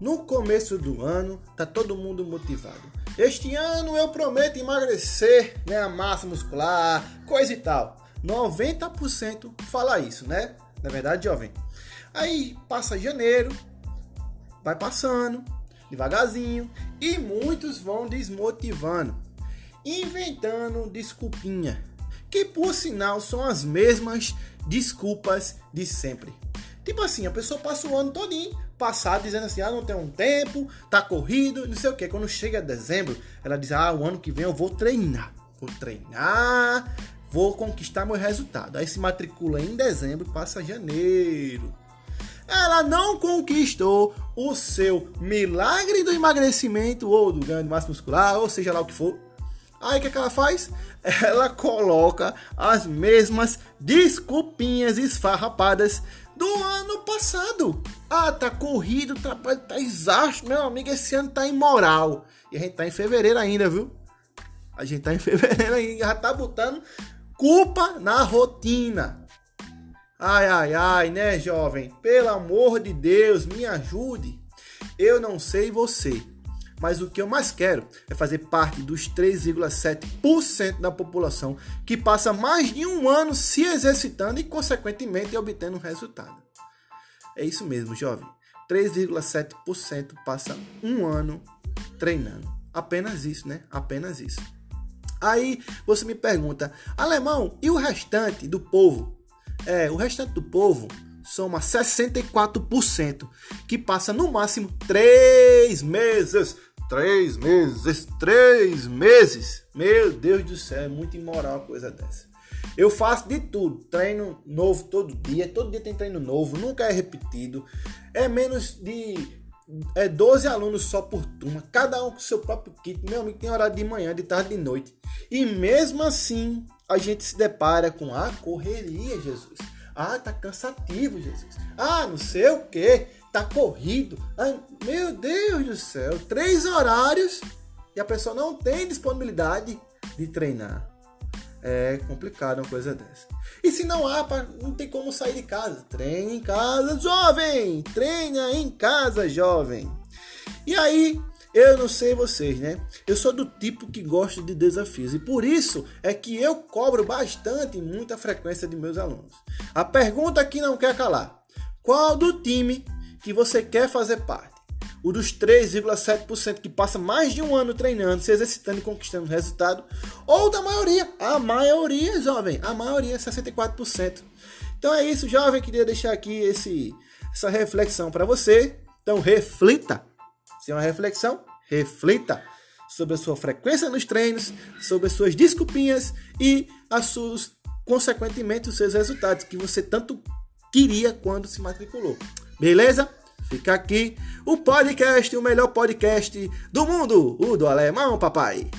No começo do ano, tá todo mundo motivado. Este ano eu prometo emagrecer, ganhar massa muscular, coisa e tal. 90% fala isso, né? Na verdade, jovem. Aí passa janeiro, vai passando, devagarzinho, e muitos vão desmotivando, inventando desculpinha, que por sinal são as mesmas desculpas de sempre. Tipo assim, a pessoa passa o ano todinho passado dizendo assim, ah, não tem um tempo, tá corrido, não sei o que. Quando chega dezembro, ela diz, ah, o ano que vem eu vou treinar. Vou treinar, vou conquistar meu resultado. Aí se matricula em dezembro, passa janeiro. Ela não conquistou o seu milagre do emagrecimento ou do ganho de massa muscular, ou seja lá o que for. Aí o que, que ela faz? Ela coloca as mesmas desculpinhas esfarrapadas do ano passado. Ah, tá corrido, trabalho tá exausto, meu amigo, esse ano tá imoral. E a gente tá em fevereiro ainda, viu? A gente tá em fevereiro ainda, já tá botando culpa na rotina. Ai, ai, ai, né, jovem? Pelo amor de Deus, me ajude. Eu não sei você, mas o que eu mais quero é fazer parte dos 3,7% da população que passa mais de um ano se exercitando e, consequentemente, obtendo resultado. É isso mesmo, jovem. 3,7% passa um ano treinando. Apenas isso, né? Apenas isso. Aí você me pergunta, alemão, e o restante do povo? É, o restante do povo soma 64%, que passa no máximo 3 meses Três meses, três meses. Meu Deus do céu, é muito imoral uma coisa dessa. Eu faço de tudo, treino novo todo dia, todo dia tem treino novo, nunca é repetido. É menos de é 12 alunos só por turma, cada um com seu próprio kit. Meu amigo tem horário de manhã, de tarde, de noite. E mesmo assim, a gente se depara com a correria, Jesus. Ah, tá cansativo, Jesus. Ah, não sei o que tá corrido. Ai, meu Deus do céu, três horários e a pessoa não tem disponibilidade de treinar. É complicado uma coisa dessa. E se não há, não tem como sair de casa. Treine em casa, jovem! Treina em casa, jovem! E aí, eu não sei vocês, né? Eu sou do tipo que gosta de desafios e por isso é que eu cobro bastante muita frequência de meus alunos. A pergunta que não quer calar: qual do time que você quer fazer parte. O dos 3,7% que passa mais de um ano treinando, se exercitando e conquistando resultado. Ou da maioria. A maioria, jovem. A maioria, 64%. Então é isso, jovem. Queria deixar aqui esse, essa reflexão para você. Então reflita. Se é uma reflexão, reflita sobre a sua frequência nos treinos, sobre as suas desculpinhas e as suas, consequentemente, os seus resultados que você tanto queria quando se matriculou. Beleza? Fica aqui o podcast, o melhor podcast do mundo, o do Alemão, papai.